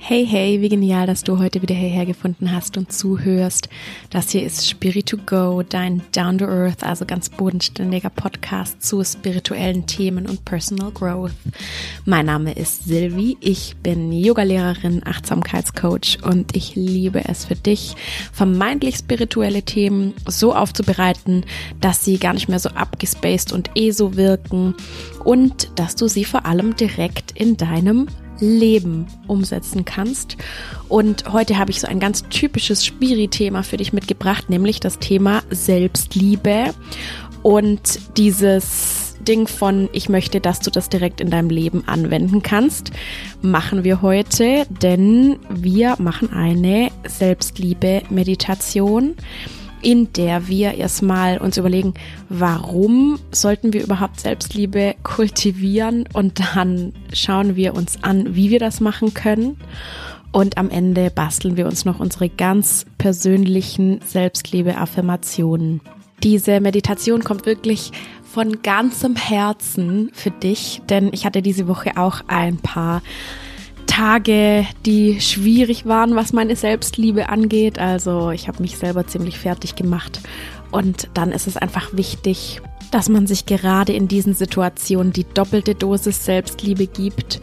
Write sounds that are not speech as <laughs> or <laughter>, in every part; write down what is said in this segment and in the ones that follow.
Hey, hey, wie genial, dass du heute wieder hierher gefunden hast und zuhörst. Das hier ist Spirit to Go, dein Down to Earth, also ganz bodenständiger Podcast zu spirituellen Themen und Personal Growth. Mein Name ist Silvi, ich bin Yogalehrerin, Achtsamkeitscoach und ich liebe es für dich, vermeintlich spirituelle Themen so aufzubereiten, dass sie gar nicht mehr so abgespaced und eh so wirken und dass du sie vor allem direkt in deinem Leben umsetzen kannst. Und heute habe ich so ein ganz typisches Spiri-Thema für dich mitgebracht, nämlich das Thema Selbstliebe und dieses Ding von, ich möchte, dass du das direkt in deinem Leben anwenden kannst, machen wir heute, denn wir machen eine Selbstliebe-Meditation in der wir erstmal uns überlegen, warum sollten wir überhaupt Selbstliebe kultivieren und dann schauen wir uns an, wie wir das machen können. Und am Ende basteln wir uns noch unsere ganz persönlichen Selbstliebe-Affirmationen. Diese Meditation kommt wirklich von ganzem Herzen für dich, denn ich hatte diese Woche auch ein paar Tage, die schwierig waren, was meine Selbstliebe angeht. Also ich habe mich selber ziemlich fertig gemacht. Und dann ist es einfach wichtig, dass man sich gerade in diesen Situationen die doppelte Dosis Selbstliebe gibt.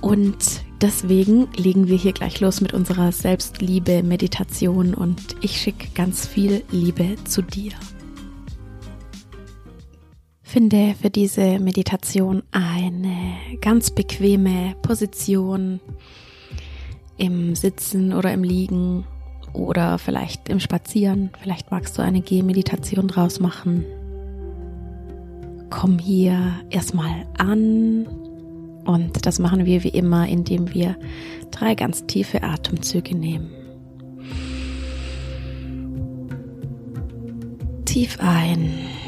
Und deswegen legen wir hier gleich los mit unserer Selbstliebe-Meditation und ich schicke ganz viel Liebe zu dir. Finde für diese Meditation eine ganz bequeme Position im Sitzen oder im Liegen oder vielleicht im Spazieren. Vielleicht magst du eine Gehmeditation draus machen. Komm hier erstmal an und das machen wir wie immer, indem wir drei ganz tiefe Atemzüge nehmen. Tief ein.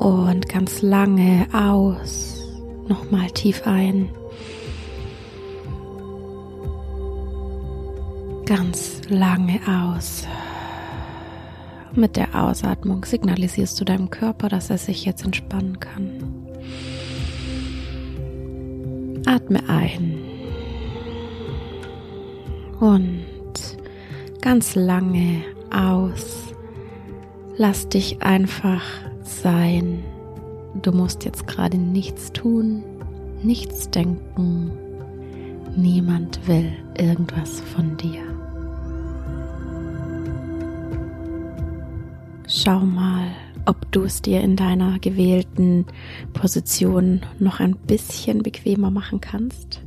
Und ganz lange aus. Nochmal tief ein. Ganz lange aus. Mit der Ausatmung signalisierst du deinem Körper, dass er sich jetzt entspannen kann. Atme ein. Und ganz lange aus. Lass dich einfach sein. Du musst jetzt gerade nichts tun, nichts denken. Niemand will irgendwas von dir. Schau mal, ob du es dir in deiner gewählten Position noch ein bisschen bequemer machen kannst.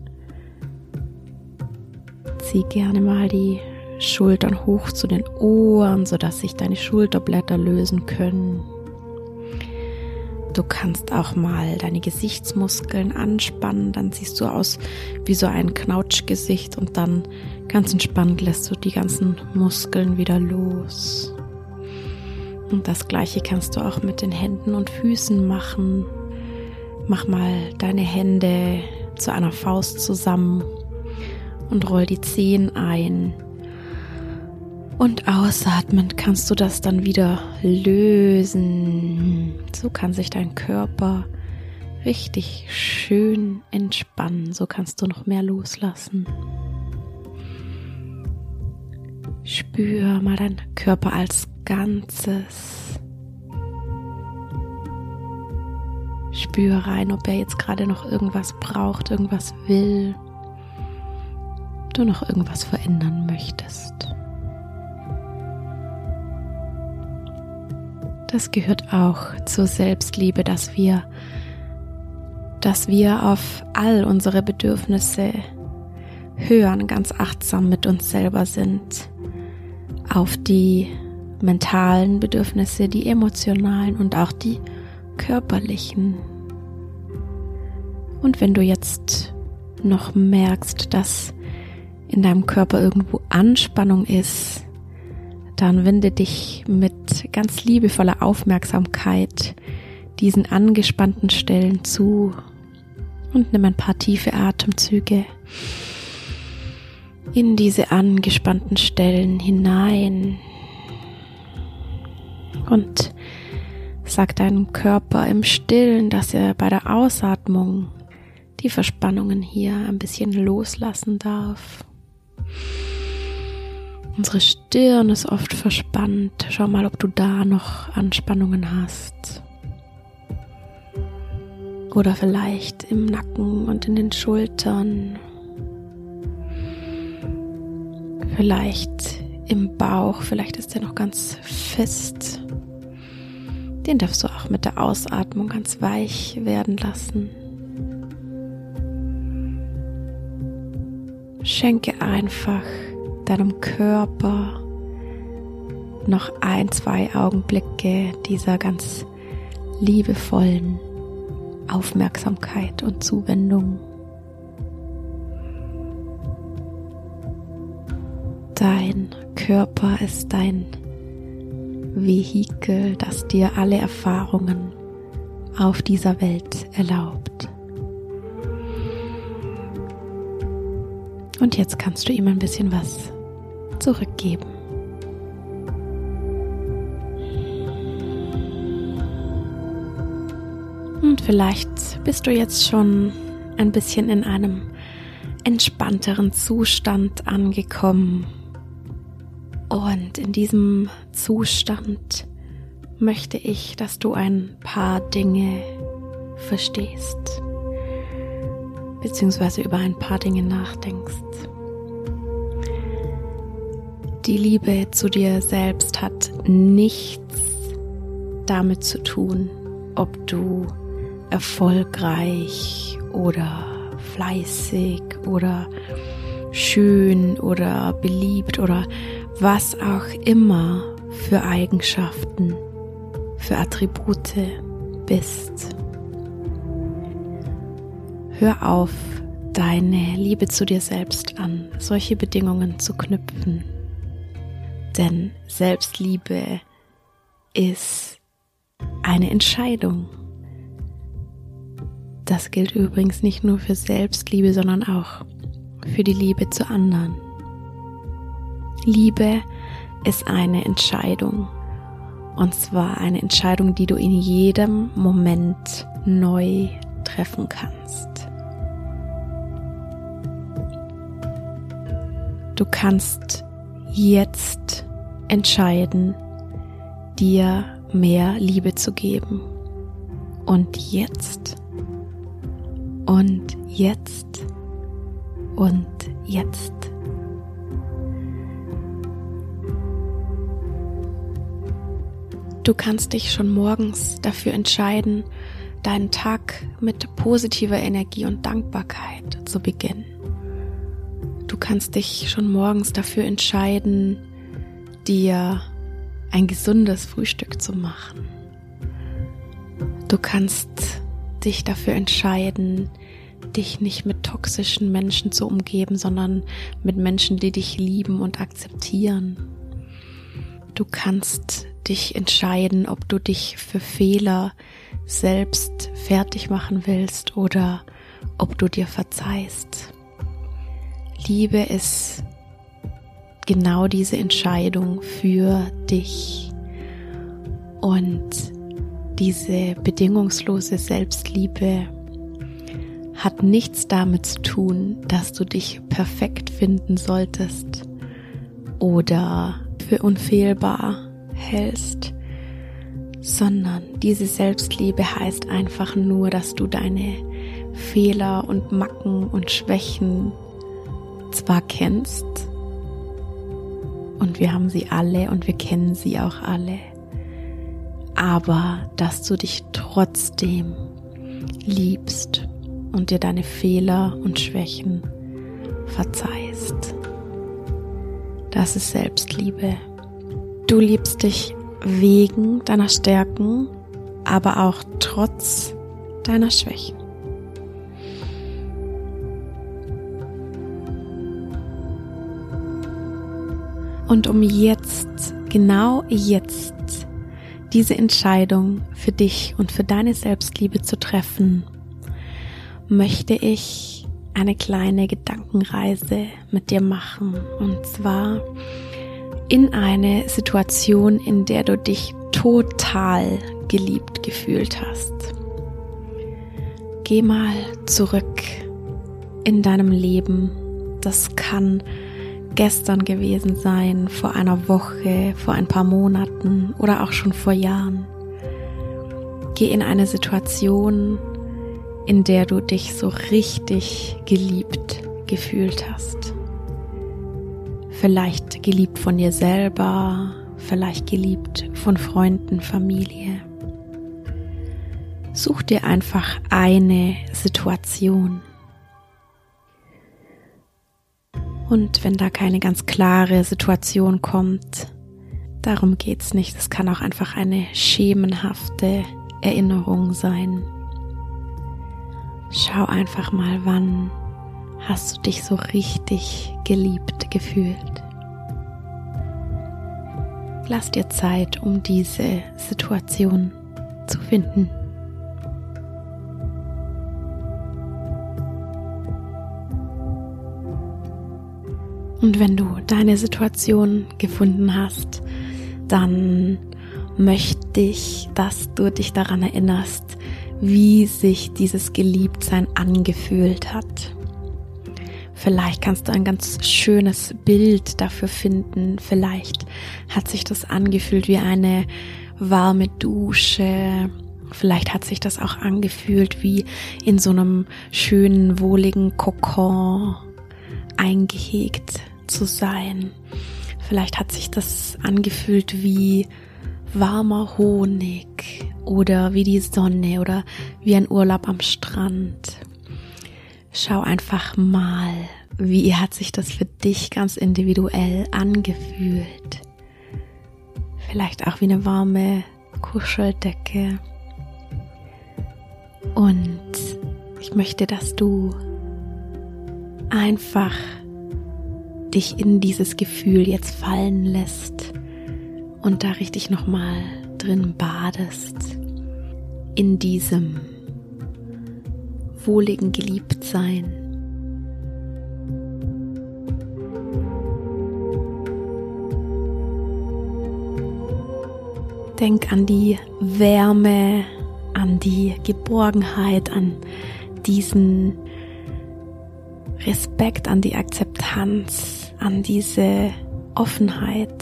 Zieh gerne mal die Schultern hoch zu den Ohren, sodass sich deine Schulterblätter lösen können. Du kannst auch mal deine Gesichtsmuskeln anspannen, dann siehst du aus wie so ein Knautschgesicht und dann ganz entspannt lässt du die ganzen Muskeln wieder los. Und das gleiche kannst du auch mit den Händen und Füßen machen. Mach mal deine Hände zu einer Faust zusammen und roll die Zehen ein. Und ausatmend kannst du das dann wieder lösen. So kann sich dein Körper richtig schön entspannen. So kannst du noch mehr loslassen. Spür mal deinen Körper als Ganzes. Spür rein, ob er jetzt gerade noch irgendwas braucht, irgendwas will. Du noch irgendwas verändern möchtest. Das gehört auch zur Selbstliebe, dass wir, dass wir auf all unsere Bedürfnisse hören, ganz achtsam mit uns selber sind, auf die mentalen Bedürfnisse, die emotionalen und auch die körperlichen. Und wenn du jetzt noch merkst, dass in deinem Körper irgendwo Anspannung ist, dann wende dich mit ganz liebevoller Aufmerksamkeit diesen angespannten Stellen zu und nimm ein paar tiefe Atemzüge in diese angespannten Stellen hinein und sag deinem Körper im Stillen, dass er bei der Ausatmung die Verspannungen hier ein bisschen loslassen darf. Unsere Stirn ist oft verspannt. Schau mal, ob du da noch Anspannungen hast. Oder vielleicht im Nacken und in den Schultern. Vielleicht im Bauch, vielleicht ist der noch ganz fest. Den darfst du auch mit der Ausatmung ganz weich werden lassen. Schenke einfach deinem Körper noch ein, zwei Augenblicke dieser ganz liebevollen Aufmerksamkeit und Zuwendung. Dein Körper ist dein Vehikel, das dir alle Erfahrungen auf dieser Welt erlaubt. Und jetzt kannst du ihm ein bisschen was zurückgeben. Und vielleicht bist du jetzt schon ein bisschen in einem entspannteren Zustand angekommen. Und in diesem Zustand möchte ich, dass du ein paar Dinge verstehst beziehungsweise über ein paar Dinge nachdenkst. Die Liebe zu dir selbst hat nichts damit zu tun, ob du erfolgreich oder fleißig oder schön oder beliebt oder was auch immer für Eigenschaften, für Attribute bist. Hör auf, deine Liebe zu dir selbst an solche Bedingungen zu knüpfen. Denn Selbstliebe ist eine Entscheidung. Das gilt übrigens nicht nur für Selbstliebe, sondern auch für die Liebe zu anderen. Liebe ist eine Entscheidung. Und zwar eine Entscheidung, die du in jedem Moment neu treffen kannst. Du kannst jetzt entscheiden, dir mehr Liebe zu geben. Und jetzt. Und jetzt. Und jetzt. Du kannst dich schon morgens dafür entscheiden, deinen Tag mit positiver Energie und Dankbarkeit zu beginnen. Du kannst dich schon morgens dafür entscheiden, dir ein gesundes Frühstück zu machen. Du kannst dich dafür entscheiden, dich nicht mit toxischen Menschen zu umgeben, sondern mit Menschen, die dich lieben und akzeptieren. Du kannst dich entscheiden, ob du dich für Fehler selbst fertig machen willst oder ob du dir verzeihst. Liebe ist genau diese Entscheidung für dich. Und diese bedingungslose Selbstliebe hat nichts damit zu tun, dass du dich perfekt finden solltest oder für unfehlbar hältst, sondern diese Selbstliebe heißt einfach nur, dass du deine Fehler und Macken und Schwächen zwar kennst, und wir haben sie alle und wir kennen sie auch alle, aber dass du dich trotzdem liebst und dir deine Fehler und Schwächen verzeihst. Das ist Selbstliebe. Du liebst dich wegen deiner Stärken, aber auch trotz deiner Schwächen. Und um jetzt, genau jetzt, diese Entscheidung für dich und für deine Selbstliebe zu treffen, möchte ich eine kleine Gedankenreise mit dir machen. Und zwar in eine Situation, in der du dich total geliebt gefühlt hast. Geh mal zurück in deinem Leben. Das kann gestern gewesen sein, vor einer Woche, vor ein paar Monaten oder auch schon vor Jahren. Geh in eine Situation, in der du dich so richtig geliebt gefühlt hast. Vielleicht geliebt von dir selber, vielleicht geliebt von Freunden, Familie. Such dir einfach eine Situation. Und wenn da keine ganz klare Situation kommt, darum geht's nicht. Es kann auch einfach eine schemenhafte Erinnerung sein. Schau einfach mal, wann hast du dich so richtig geliebt gefühlt. Lass dir Zeit, um diese Situation zu finden. Und wenn du deine Situation gefunden hast, dann möchte ich, dass du dich daran erinnerst, wie sich dieses Geliebtsein angefühlt hat. Vielleicht kannst du ein ganz schönes Bild dafür finden. Vielleicht hat sich das angefühlt wie eine warme Dusche. Vielleicht hat sich das auch angefühlt wie in so einem schönen, wohligen Kokon eingehegt zu sein. Vielleicht hat sich das angefühlt wie warmer Honig oder wie die Sonne oder wie ein Urlaub am Strand. Schau einfach mal, wie hat sich das für dich ganz individuell angefühlt. Vielleicht auch wie eine warme Kuscheldecke. Und ich möchte, dass du einfach dich in dieses Gefühl jetzt fallen lässt und da richtig nochmal drin badest, in diesem wohligen Geliebtsein. Denk an die Wärme, an die Geborgenheit, an diesen Respekt, an die Akzeptanz, an diese Offenheit,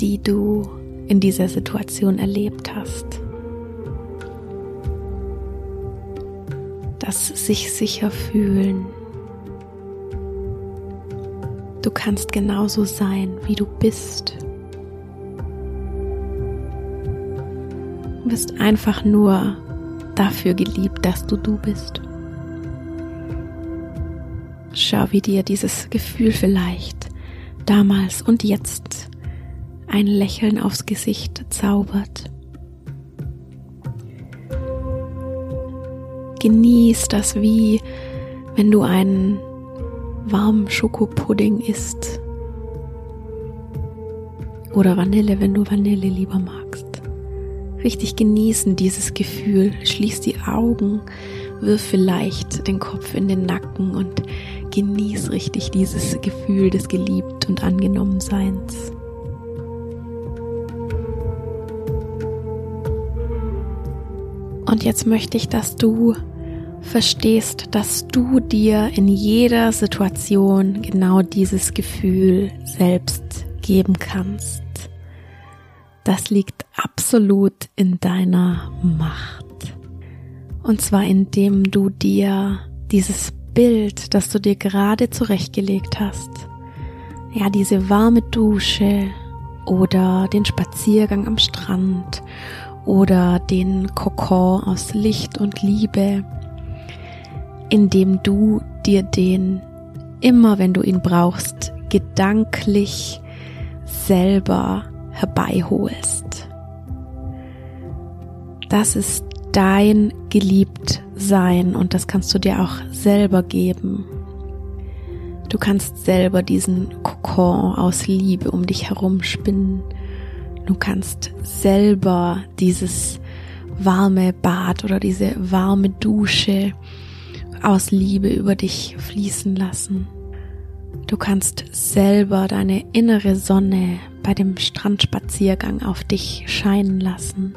die du in dieser Situation erlebt hast. Das sich sicher fühlen. Du kannst genauso sein, wie du bist. Du bist einfach nur dafür geliebt, dass du du bist. Schau, wie dir dieses Gefühl vielleicht damals und jetzt ein Lächeln aufs Gesicht zaubert. Genieß das wie wenn du einen warmen Schokopudding isst. Oder Vanille, wenn du Vanille lieber magst. Richtig genießen dieses Gefühl. Schließ die Augen, wirf vielleicht den Kopf in den Nacken und genieß richtig dieses Gefühl des Geliebt und Angenommenseins. Und jetzt möchte ich, dass du verstehst, dass du dir in jeder Situation genau dieses Gefühl selbst geben kannst. Das liegt absolut in deiner Macht. Und zwar indem du dir dieses Bild, das du dir gerade zurechtgelegt hast, ja, diese warme Dusche oder den Spaziergang am Strand oder den Kokon aus Licht und Liebe, indem du dir den immer, wenn du ihn brauchst, gedanklich selber herbeiholst. Das ist dein Geliebtsein und das kannst du dir auch selber geben. Du kannst selber diesen Kokon aus Liebe um dich herum spinnen. Du kannst selber dieses warme Bad oder diese warme Dusche aus Liebe über dich fließen lassen. Du kannst selber deine innere Sonne bei dem Strandspaziergang auf dich scheinen lassen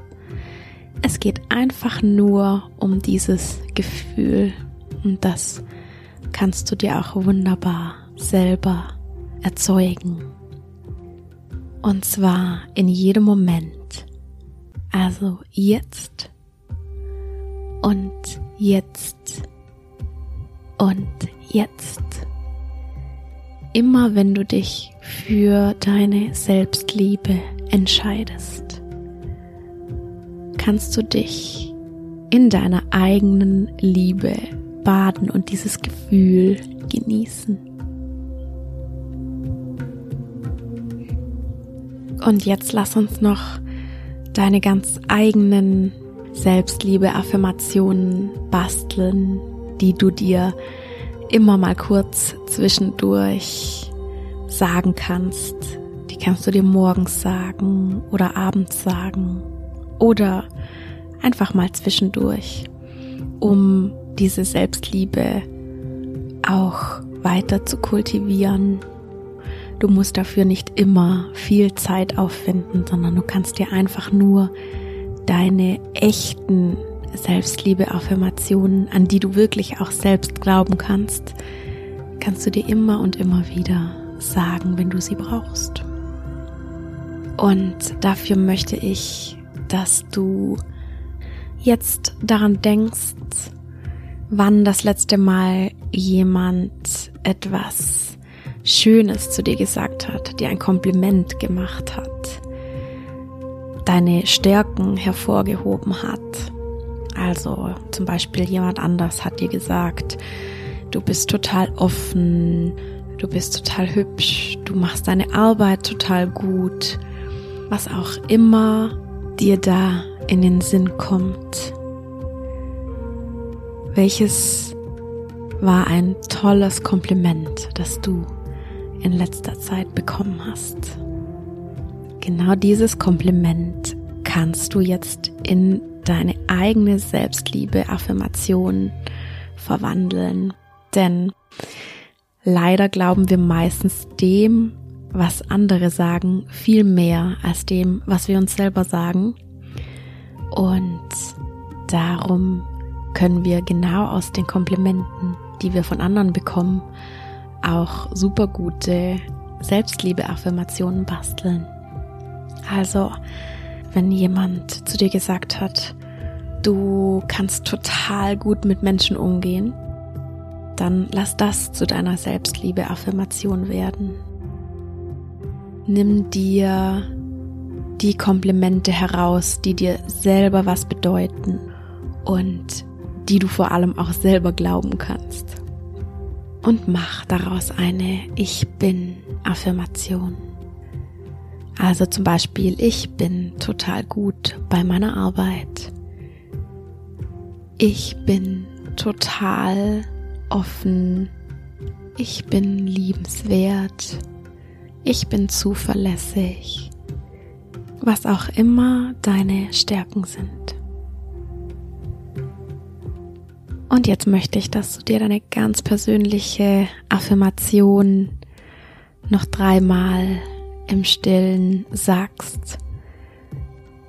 Es geht einfach nur um dieses Gefühl und das kannst du dir auch wunderbar selber erzeugen. Und zwar in jedem Moment. Also jetzt und jetzt und jetzt. Immer wenn du dich für deine Selbstliebe entscheidest, kannst du dich in deiner eigenen Liebe baden und dieses Gefühl genießen. Und jetzt lass uns noch deine ganz eigenen Selbstliebe-Affirmationen basteln, die du dir immer mal kurz zwischendurch sagen kannst. Die kannst du dir morgens sagen oder abends sagen oder einfach mal zwischendurch, um diese Selbstliebe auch weiter zu kultivieren. Du musst dafür nicht immer viel Zeit aufwenden, sondern du kannst dir einfach nur deine echten Selbstliebe-Affirmationen, an die du wirklich auch selbst glauben kannst, kannst du dir immer und immer wieder sagen, wenn du sie brauchst. Und dafür möchte ich, dass du jetzt daran denkst, wann das letzte Mal jemand etwas Schönes zu dir gesagt hat, dir ein Kompliment gemacht hat, deine Stärken hervorgehoben hat. Also zum Beispiel jemand anders hat dir gesagt, du bist total offen, du bist total hübsch, du machst deine Arbeit total gut, was auch immer dir da in den Sinn kommt. Welches war ein tolles Kompliment, das du in letzter Zeit bekommen hast? Genau dieses Kompliment kannst du jetzt in deine eigene Selbstliebe, Affirmation verwandeln. Denn leider glauben wir meistens dem, was andere sagen, viel mehr als dem, was wir uns selber sagen. Und darum können wir genau aus den Komplimenten, die wir von anderen bekommen, auch super gute Selbstliebe-Affirmationen basteln. Also, wenn jemand zu dir gesagt hat, du kannst total gut mit Menschen umgehen, dann lass das zu deiner Selbstliebe-Affirmation werden. Nimm dir die Komplimente heraus, die dir selber was bedeuten und die du vor allem auch selber glauben kannst. Und mach daraus eine Ich bin Affirmation. Also zum Beispiel, ich bin total gut bei meiner Arbeit. Ich bin total offen. Ich bin liebenswert. Ich bin zuverlässig. Was auch immer deine Stärken sind. Und jetzt möchte ich, dass du dir deine ganz persönliche Affirmation noch dreimal im Stillen sagst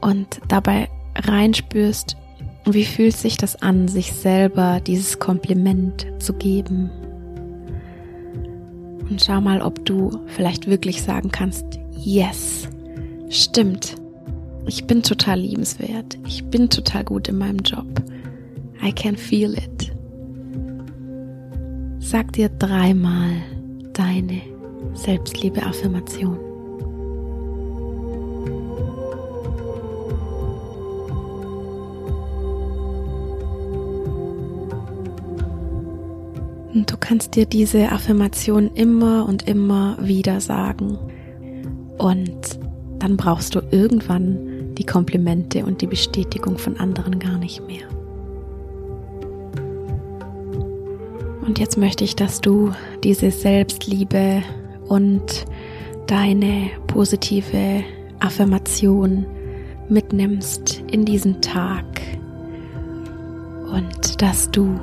und dabei reinspürst, wie fühlt sich das an, sich selber dieses Kompliment zu geben? Und schau mal, ob du vielleicht wirklich sagen kannst, yes, stimmt, ich bin total liebenswert, ich bin total gut in meinem Job, I can feel it. Sag dir dreimal deine Selbstliebe-Affirmation. Und du kannst dir diese Affirmation immer und immer wieder sagen. Und dann brauchst du irgendwann die Komplimente und die Bestätigung von anderen gar nicht mehr. Und jetzt möchte ich, dass du diese Selbstliebe und deine positive Affirmation mitnimmst in diesen Tag und dass du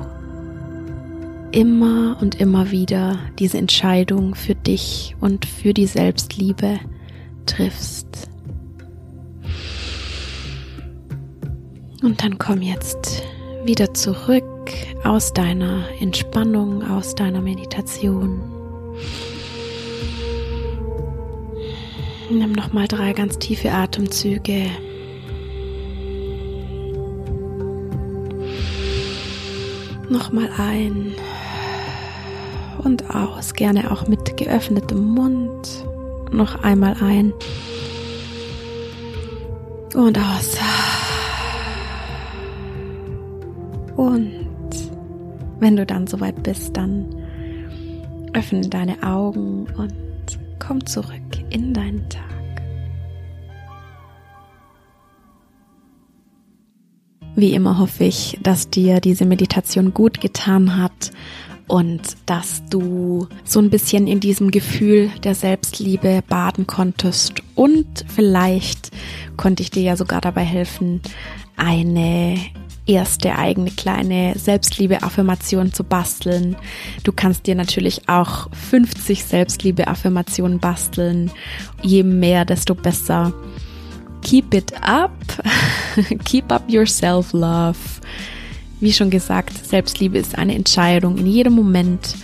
immer und immer wieder diese Entscheidung für dich und für die Selbstliebe triffst. Und dann komm jetzt wieder zurück aus deiner Entspannung, aus deiner Meditation. Nimm noch mal drei ganz tiefe Atemzüge. Noch mal ein und aus, gerne auch mit geöffnetem Mund. Noch einmal ein und aus. Und wenn du dann soweit bist, dann öffne deine Augen und komm zurück in deinen Tag. Wie immer hoffe ich, dass dir diese Meditation gut getan hat und dass du so ein bisschen in diesem Gefühl der Selbstliebe baden konntest und vielleicht konnte ich dir ja sogar dabei helfen, eine erste eigene kleine Selbstliebe-Affirmation zu basteln. Du kannst dir natürlich auch 50 Selbstliebe-Affirmationen basteln. Je mehr, desto besser. Keep it up. <laughs> Keep up your self-love. Wie schon gesagt, Selbstliebe ist eine Entscheidung in jedem Moment.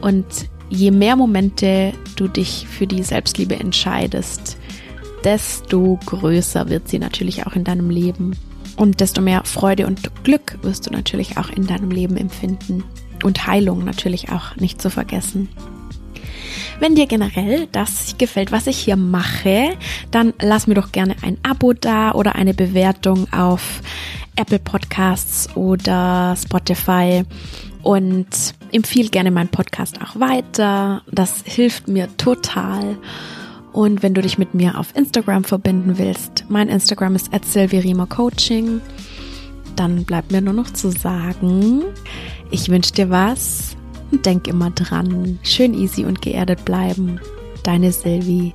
Und je mehr Momente du dich für die Selbstliebe entscheidest, desto größer wird sie natürlich auch in deinem Leben. Und desto mehr Freude und Glück wirst du natürlich auch in deinem Leben empfinden. Und Heilung natürlich auch nicht zu vergessen. Wenn dir generell das gefällt, was ich hier mache, dann lass mir doch gerne ein Abo da oder eine Bewertung auf Apple Podcasts oder Spotify und empfiehl gerne meinen Podcast auch weiter. Das hilft mir total. Und wenn du dich mit mir auf Instagram verbinden willst, mein Instagram ist Coaching, dann bleibt mir nur noch zu sagen, ich wünsche dir was und denk immer dran, schön easy und geerdet bleiben. Deine Sylvie.